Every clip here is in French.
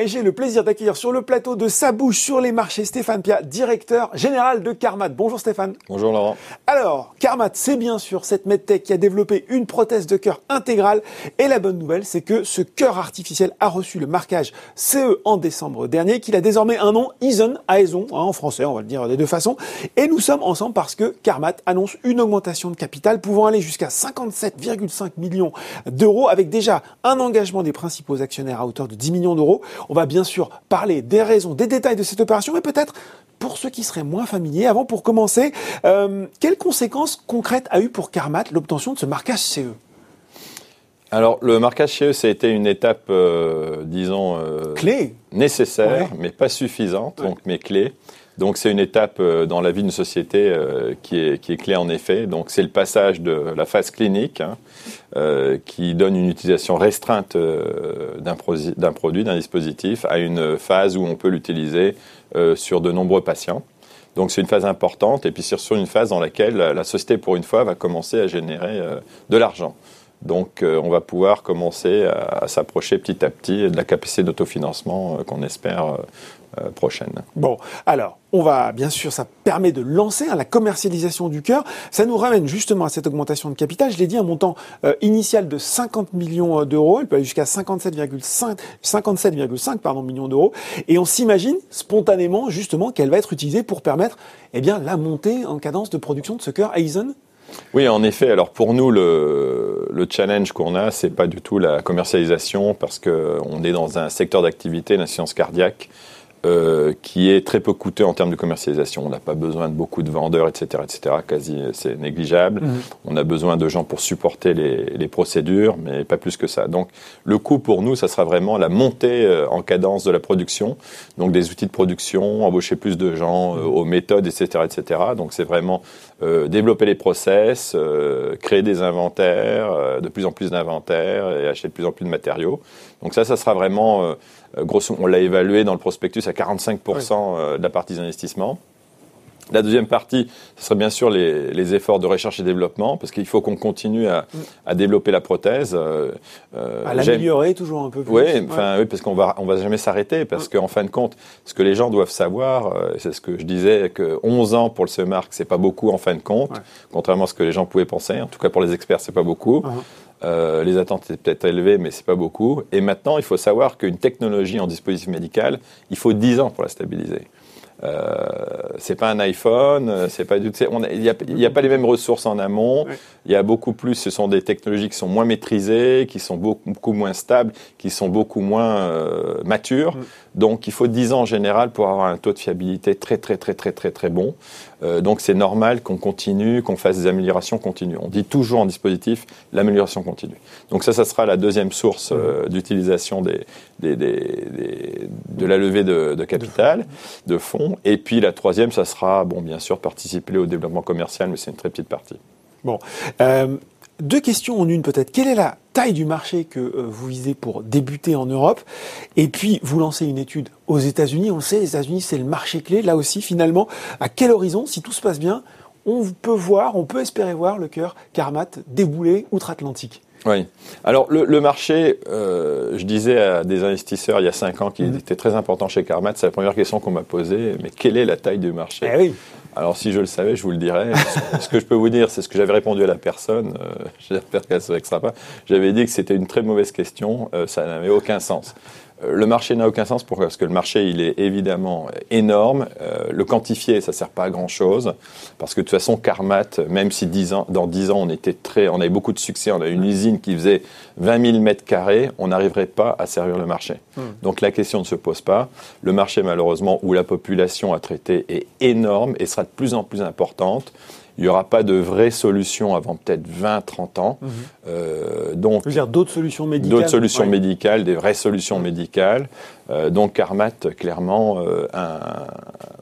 Et j'ai le plaisir d'accueillir sur le plateau de Sa bouche sur les marchés Stéphane Pia, directeur général de Carmat. Bonjour Stéphane. Bonjour Laurent. Alors, Carmat, c'est bien sûr cette medtech qui a développé une prothèse de cœur intégrale. Et la bonne nouvelle, c'est que ce cœur artificiel a reçu le marquage CE en décembre dernier, qu'il a désormais un nom Ison, Aison, hein, en français, on va le dire des deux façons. Et nous sommes ensemble parce que Carmat annonce une augmentation de capital pouvant aller jusqu'à 57,5 millions d'euros avec déjà un engagement des principaux actionnaires à hauteur de 10 millions d'euros on va bien sûr parler des raisons, des détails de cette opération, mais peut-être pour ceux qui seraient moins familiers, avant pour commencer, euh, quelles conséquences concrètes a eu pour Carmat l'obtention de ce marquage CE alors, le marquage CE, ça a été une étape, euh, disons, euh, clé, nécessaire, mais pas suffisante, donc mais clé. Donc, c'est une étape dans la vie d'une société qui, est, qui est clé en effet. Donc, c'est le passage de la phase clinique, hein, euh, qui donne une utilisation restreinte euh, d'un produit, d'un dispositif, à une phase où on peut l'utiliser euh, sur de nombreux patients. Donc c'est une phase importante, et puis sur, une phase dans laquelle la, société, pour une fois, va commencer à générer de l'argent. Donc on va pouvoir commencer à, à s'approcher petit à petit de la capacité d'autofinancement qu'on espère euh, prochaine. Bon, alors, on va, bien sûr, ça permet de lancer hein, la commercialisation du cœur. Ça nous ramène justement à cette augmentation de capital. Je l'ai dit, un montant euh, initial de 50 millions euh, d'euros. Elle peut aller jusqu'à 57,5 57, pardon, millions d'euros. Et on s'imagine spontanément, justement, qu'elle va être utilisée pour permettre, eh bien, la montée en cadence de production de ce cœur Aizen oui, en effet. Alors pour nous, le, le challenge qu'on a, c'est pas du tout la commercialisation parce qu'on est dans un secteur d'activité, la science cardiaque, euh, qui est très peu coûteux en termes de commercialisation. On n'a pas besoin de beaucoup de vendeurs, etc., etc. Quasi, c'est négligeable. Mhm. On a besoin de gens pour supporter les, les, procédures, mais pas plus que ça. Donc, le coût pour nous, ça sera vraiment la montée euh, en cadence de la production. Donc, des outils de production, embaucher plus de gens, euh, aux méthodes, etc., etc. Donc, c'est vraiment euh, développer les process, créer des inventaires, de plus en plus d'inventaires et acheter de plus en plus de matériaux. Donc ça, ça sera vraiment euh, grosso, on l'a évalué dans le prospectus à 45% euh, de la partie d'investissement. La deuxième partie, ce serait bien sûr les, les, efforts de recherche et développement, parce qu'il faut qu'on continue à, à, développer la prothèse. Euh, à l'améliorer toujours un peu plus. Oui, enfin, oui parce qu'on va, on va jamais s'arrêter, parce qu'en fin de compte, ce que les gens doivent savoir, c'est ce que je disais, que 11 ans pour le CEMARC, c'est pas beaucoup en fin de compte, contrairement à ce que les gens pouvaient penser. En tout cas, pour les experts, c'est pas beaucoup. Uh-huh. Euh, les attentes étaient peut-être élevées, mais c'est pas beaucoup. Et maintenant, il faut savoir qu'une technologie en dispositif médical, il faut 10 ans pour la stabiliser. Euh, c'est pas un iPhone, euh, c'est pas du il n'y a, y a, pas les mêmes ressources en amont. Il y a beaucoup plus. Ce sont des technologies qui sont moins maîtrisées, qui sont beaucoup, beaucoup moins stables, qui sont beaucoup moins euh, matures. Mm. Donc, il faut 10 ans en général pour avoir un taux de fiabilité très, très, très, très, très, très bon. Euh, donc, c'est normal qu'on continue, qu'on fasse des améliorations continues. On dit toujours en dispositif l'amélioration continue. Donc, ça, ça sera la deuxième source euh, d'utilisation des, des, des, de la levée de, de capital, de fonds. Et puis, la troisième, ça sera, bon, bien sûr, participer au développement commercial, mais c'est une très petite partie. Bon. Euh, deux questions en une peut-être. Quelle est la taille du marché que euh, vous visez pour débuter en Europe? Et puis, vous lancez une étude aux États-Unis. On le sait, les États-Unis, c'est le marché clé. Là aussi, finalement, à quel horizon, si tout se passe bien, on peut voir, on peut espérer voir le cœur Carmat débouler outre-Atlantique? Oui. Alors le, marché, euh, je disais à des investisseurs il y a cinq ans qu'il mhm. était très important chez Carmat. C'est la première question qu'on m'a posée. Mais quelle est la taille du marché? Eh oui. Alors si je le savais, je vous le dirais. ce que je peux vous dire, c'est ce que j'avais répondu à la personne. Euh, J'espère qu'elle se vexera pas. J'avais dit que c'était une très mauvaise question. Euh, ça n'avait aucun sens. Euh, le marché n'a aucun sens. Pourquoi? Parce que le marché, il est évidemment énorme. Euh, le quantifier, ça sert pas à grand chose. Parce que de toute façon, Carmat, même si 10 ans, dans 10 ans, on était très, on avait beaucoup de succès, on a une usine qui faisait 20 000 mètres carrés, on n'arriverait pas à servir le marché. Hmm. Donc la question ne se pose pas. Le marché, malheureusement, où la population à traiter est énorme et sera de plus en plus importante. Il n'y aura pas de vraie solution avant peut-être 20-30 ans. Mhm. Euh, donc, dire d'autres solutions médicales D'autres solutions médicales, des vraies solutions médicales. Euh, donc Carmat, clairement, euh, un,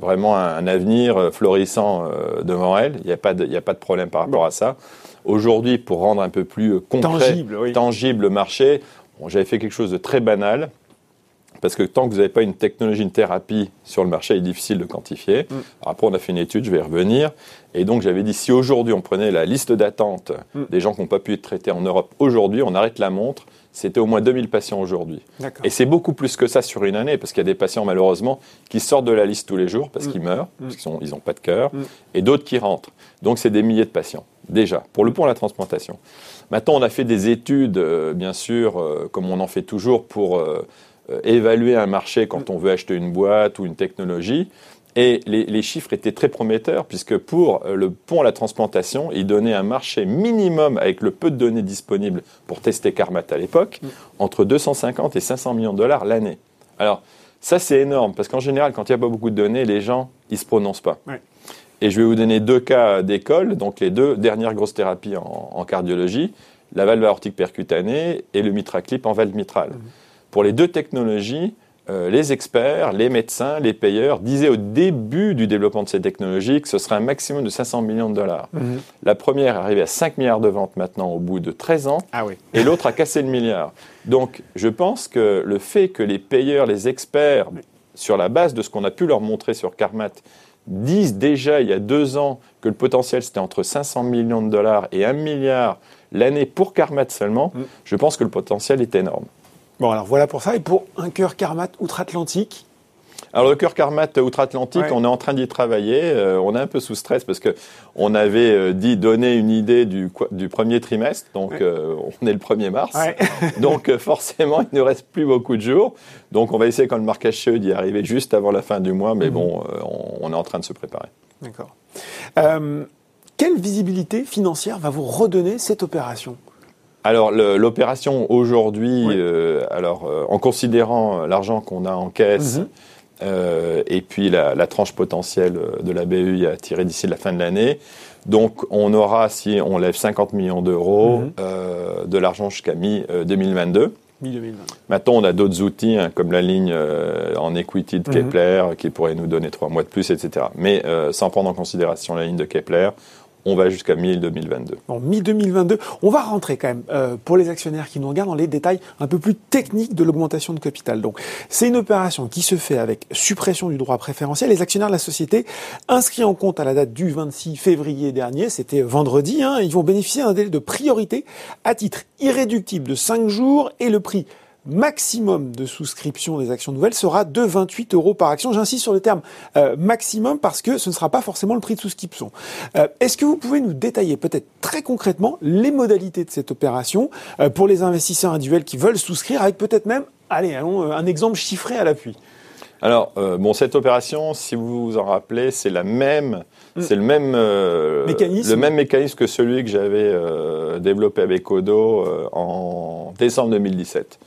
vraiment un, avenir florissant devant elle. Il n'y a, pas de, a pas de problème par rapport à ça. Aujourd'hui, pour rendre un peu plus concret, tangible, tangible le marché, j'avais fait quelque chose de très banal. Parce que tant que vous n'avez pas une technologie, une thérapie sur le marché, il est difficile de quantifier. Mm. après, on a fait une étude, je vais y revenir. Et donc, j'avais dit, si aujourd'hui on prenait la liste d'attente mm. des gens qui n'ont pas pu être traités en Europe, aujourd'hui, on arrête la montre, c'était au moins 2000 patients aujourd'hui. Et c'est beaucoup plus que ça sur une année, parce qu'il y a des patients malheureusement qui sortent de la liste tous les jours parce mm. qu'ils meurent, parce qu'ils n'ont pas de cœur, et d'autres qui rentrent. Donc c'est des milliers de patients, déjà, pour le pont la transplantation. Maintenant, on a fait des études, euh, bien sûr, euh, comme on en fait toujours, pour euh, évaluer un marché quand on veut acheter une boîte ou une technologie. Et les, chiffres étaient très prometteurs, puisque pour euh, le pont à la transplantation, il donnait un marché minimum, avec le peu de données disponibles pour tester Carmat à l'époque, mm. entre 250 et 500 millions de dollars l'année. Alors, ça c'est énorme, parce qu'en général, quand il n'y a pas beaucoup de données, les gens, ils ne se prononcent pas. Et je vais vous donner deux cas d'école, donc les deux dernières grosses thérapies en, cardiologie, la valve aortique percutanée et le mitraclip en valve mitrale. Mm. Pour les deux technologies, euh, les experts, les médecins, les payeurs disaient au début du développement de ces technologies que ce serait un maximum de 500 millions de dollars. Mhm. La première est arrivée à 5 milliards de ventes maintenant au bout de 13 ans, ah et l'autre a cassé le milliard. Donc je pense que le fait que les payeurs, les experts, sur la base de ce qu'on a pu leur montrer sur Carmat, disent déjà il y a deux ans que le potentiel c'était entre 500 millions de dollars et 1 milliard l'année pour Carmat seulement, mhm. je pense que le potentiel est énorme. Bon, alors voilà pour ça. Et pour un cœur Carmat outre-Atlantique? Alors le cœur Carmat outre-Atlantique, on est en train d'y travailler. Euh, on est un peu sous stress parce que on avait euh, dit donner une idée du, du premier trimestre, donc euh, on est le 1er mars. donc forcément, il ne reste plus beaucoup de jours. Donc on va essayer quand le marquage CE d'y arriver juste avant la fin du mois, mais mhm. bon, on, est en train de se préparer. D'accord. quelle visibilité financière va vous redonner cette opération? Alors l'opération aujourd'hui, euh, alors euh, en considérant l'argent qu'on a en caisse mhm. euh, et puis la, tranche potentielle de la BEI à tirer d'ici la fin de l'année, donc on aura si on lève 50 millions d'euros mhm. de l'argent jusqu'à mi 2022. Maintenant, on a d'autres outils hein, comme la ligne en equity de mhm. Kepler qui pourrait nous donner trois mois de plus, etc. Mais sans prendre en considération la ligne de Kepler, on va jusqu'à mi-2022. Bon, mi-2022, on va rentrer quand même, euh, pour les actionnaires qui nous regardent, dans les détails un peu plus techniques de l'augmentation de capital. Donc, c'est une opération qui se fait avec suppression du droit préférentiel. Les actionnaires de la société, inscrits en compte à la date du 26 février dernier, c'était vendredi, hein, ils vont bénéficier d'un délai de priorité à titre irréductible de 5 jours et le prix maximum de souscription des actions nouvelles sera de 28 euros par action. J'insiste sur le terme euh, maximum parce que ce ne sera pas forcément le prix de souscription. Euh, est-ce que vous pouvez nous détailler peut-être très concrètement les modalités de cette opération euh, pour les investisseurs individuels qui veulent souscrire avec peut-être même, allez, allons, un exemple chiffré à l'appui alors, bon, cette opération, si vous vous en rappelez, c'est la même Mm. C'est le même euh, mécanisme. le même mécanisme que celui que j'avais euh, développé avec Odo euh, en décembre 2017.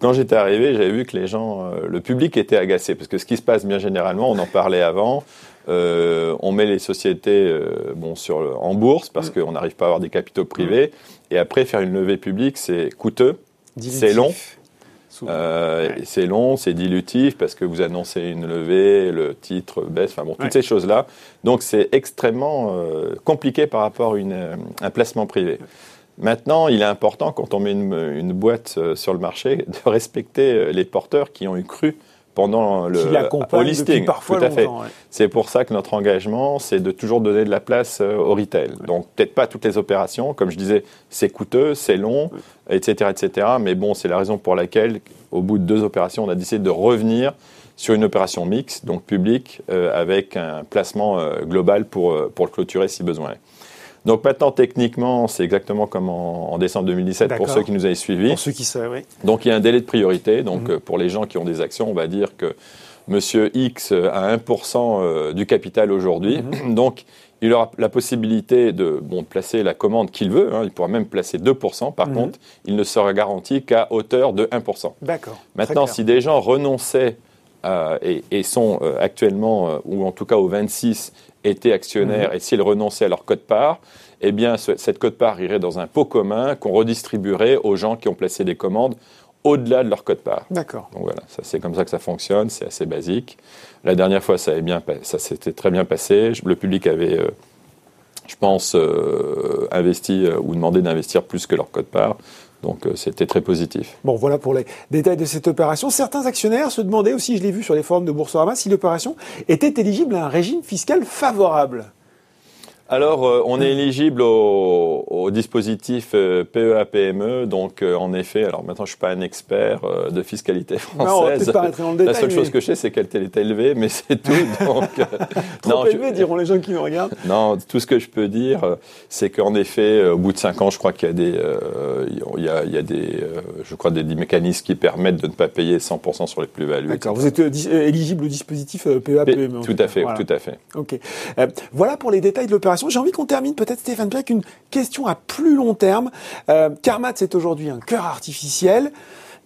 Quand j'étais arrivé, j'avais vu que les gens, le public était agacé parce que ce qui se passe bien généralement, on en parlait avant. on met les sociétés bon sur en bourse parce mm. qu'on n'arrive pas à avoir des capitaux privés et après faire une levée publique c'est coûteux, c'est long euh, c'est long, c'est dilutif parce que vous annoncez une levée, le titre baisse, enfin bon, toutes ces choses-là. Donc c'est extrêmement euh, compliqué par rapport à une, euh, un placement privé. Maintenant, il est important quand on met une, une boîte sur le marché de respecter les porteurs qui ont eu cru pendant le au listing. Tout à fait. C'est pour ça que notre engagement, c'est de toujours donner de la place au retail. Donc peut-être pas toutes les opérations, comme je disais, c'est coûteux, c'est long, etc., etc. Mais bon, c'est la raison pour laquelle, au bout de deux opérations, on a décidé de revenir sur une opération mixte, donc publique, euh, avec un placement euh, global pour, euh, pour le clôturer si besoin. Donc maintenant, techniquement, c'est exactement comme en, décembre 2017 pour ceux qui nous avaient suivis. Pour ceux qui savent, oui. Donc il y a un délai de priorité. Donc mhm. pour les gens qui ont des actions, on va dire que Monsieur X a 1% du capital aujourd'hui. Mhm. Donc il aura la possibilité de bon, placer la commande qu'il veut. Hein. il pourra même placer 2%. Par mhm. contre, il ne sera garanti qu'à hauteur de 1%. D'accord. Maintenant, si des gens renonçaient et, sont euh, actuellement, euh, ou en tout cas au 26, étaient actionnaires mhm. et s'ils renonçaient à leur code-part, eh bien, cette code-part irait dans un pot commun qu'on redistribuerait aux gens qui ont placé des commandes au-delà de leur code-part. D'accord. Donc voilà, c'est comme ça que ça fonctionne, c'est assez basique. La dernière fois, ça, bien, ça s'était très bien passé. Le public avait, euh, je pense, euh, investi euh, ou demandé d'investir plus que leur code-part. Donc c'était très positif. Bon, voilà pour les détails de cette opération. Certains actionnaires se demandaient aussi, je l'ai vu sur les forums de Boursorama, si l'opération était éligible à un régime fiscal favorable. Alors, euh, on est éligible au, au dispositif euh, PEA-PME. Donc, euh, en effet, alors maintenant, je suis pas un expert euh, de fiscalité Non, on va française. peut-être pas dans le La détail. seule chose mais que je sais, c'est qu'elle est élevée, mais c'est tout. Donc, Trop non, je- élevé, diront les gens qui nous regardent. non, tout ce que je peux dire, c'est qu'en effet, au bout de cinq ans, je crois qu'il y a des, il y a, il y a des, je crois des, des mécanismes qui permettent de ne pas payer 100% sur les plus-values. D'accord. Vous êtes éligible au dispositif euh, PEA, P- PME. en Tout à fait, Voilà. tout à fait. Ok. Voilà pour les détails de l'opération. J'ai envie qu'on termine peut-être, Stéphane Pierre, avec une question à plus long terme. Euh, Carmat, c'est aujourd'hui un cœur artificiel,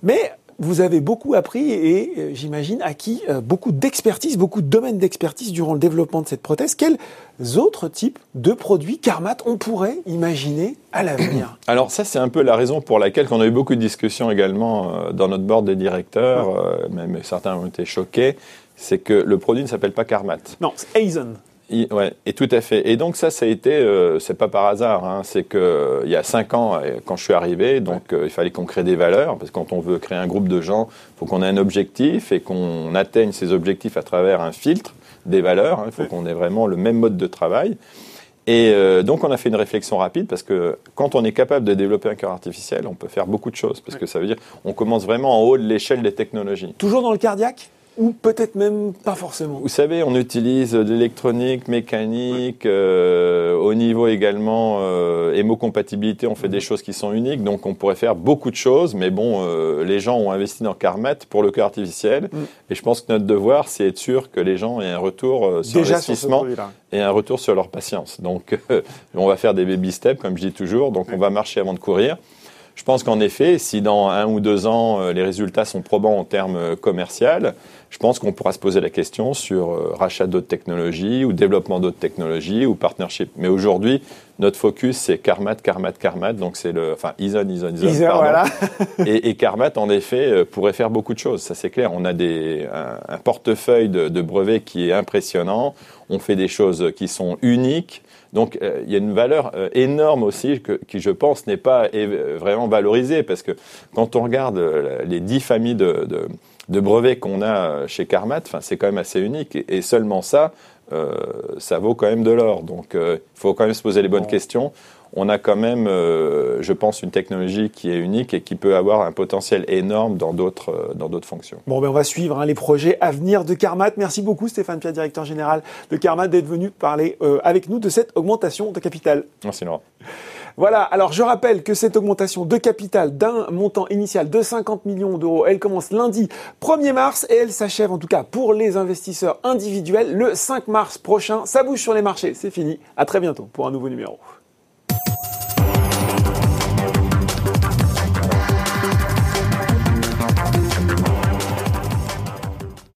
mais vous avez beaucoup appris et euh, j'imagine acquis euh, beaucoup d'expertise, beaucoup de domaines d'expertise durant le développement de cette prothèse. Quels autres types de produits Carmat on pourrait imaginer à l'avenir Alors ça, c'est un peu la raison pour laquelle on a eu beaucoup de discussions également euh, dans notre board de directeurs, euh, même certains ont été choqués, c'est que le produit ne s'appelle pas Carmat. Non, c'est Aizen. I- Ouais, et tout à fait. Et donc ça, ça a été, euh, c'est pas par hasard, hein, c'est que il y a cinq ans, euh, quand je suis arrivé, donc euh, il fallait qu'on crée des valeurs, parce que quand on veut créer un groupe de gens, faut qu'on ait un objectif et qu'on atteigne ces objectifs à travers un filtre des valeurs. hein. Il faut Oui. qu'on ait vraiment le même mode de travail. Et euh, donc on a fait une réflexion rapide parce que quand on est capable de développer un cœur artificiel, on peut faire beaucoup de choses parce que ça veut dire on commence vraiment en haut de l'échelle des technologies. Toujours dans le cardiaque? Ou peut-être même pas forcément Vous savez, on utilise de l'électronique, mécanique, euh, au niveau également euh, hémocompatibilité, on fait des choses qui sont uniques, donc on pourrait faire beaucoup de choses, mais bon, euh, les gens ont investi dans Carmat pour le cœur artificiel, Mm. et je pense que notre devoir, c'est être sûr que les gens aient un retour euh, sur l'investissement et un retour sur leur patience. Donc, on va faire des baby steps, comme je dis toujours, donc on va marcher avant de courir. Je pense qu'en effet, si dans un ou deux ans, euh, les résultats sont probants en termes euh, commerciaux, je pense qu'on pourra se poser la question sur euh, rachat d'autres technologies ou développement d'autres technologies ou partnership. Mais aujourd'hui, notre focus, c'est Carmat, Carmat, Carmat. Donc, c'est le, enfin, Ison, Ison, Ison, pardon. voilà. et, et Carmat, en effet, pourrait faire beaucoup de choses. Ça, c'est clair. On a des, un, un portefeuille de, de brevets qui est impressionnant. On fait des choses qui sont uniques. Donc, euh, il y a une valeur euh, énorme aussi que, qui, je pense, n'est pas vraiment valorisée parce que quand on regarde euh, les dix familles de, de, de brevets qu'on a chez Carmat, c'est quand même assez unique. Et, et seulement ça, ça vaut quand même de l'or. Donc, il faut quand même se poser les bonnes Bon. questions on a quand même, euh, je pense, une technologie qui est unique et qui peut avoir un potentiel énorme dans d'autres euh, dans d'autres fonctions. Bon, ben on va suivre hein, les projets à venir de Carmat. Merci beaucoup Stéphane Pierre, directeur général de Carmat, d'être venu parler euh, avec nous de cette augmentation de capital. Merci Laurent. Voilà, alors je rappelle que cette augmentation de capital d'un montant initial de 50 millions d'euros, elle commence lundi 1er mars et elle s'achève en tout cas pour les investisseurs individuels le 5 mars prochain. Ça bouge sur les marchés, c'est fini. À très bientôt pour un nouveau numéro.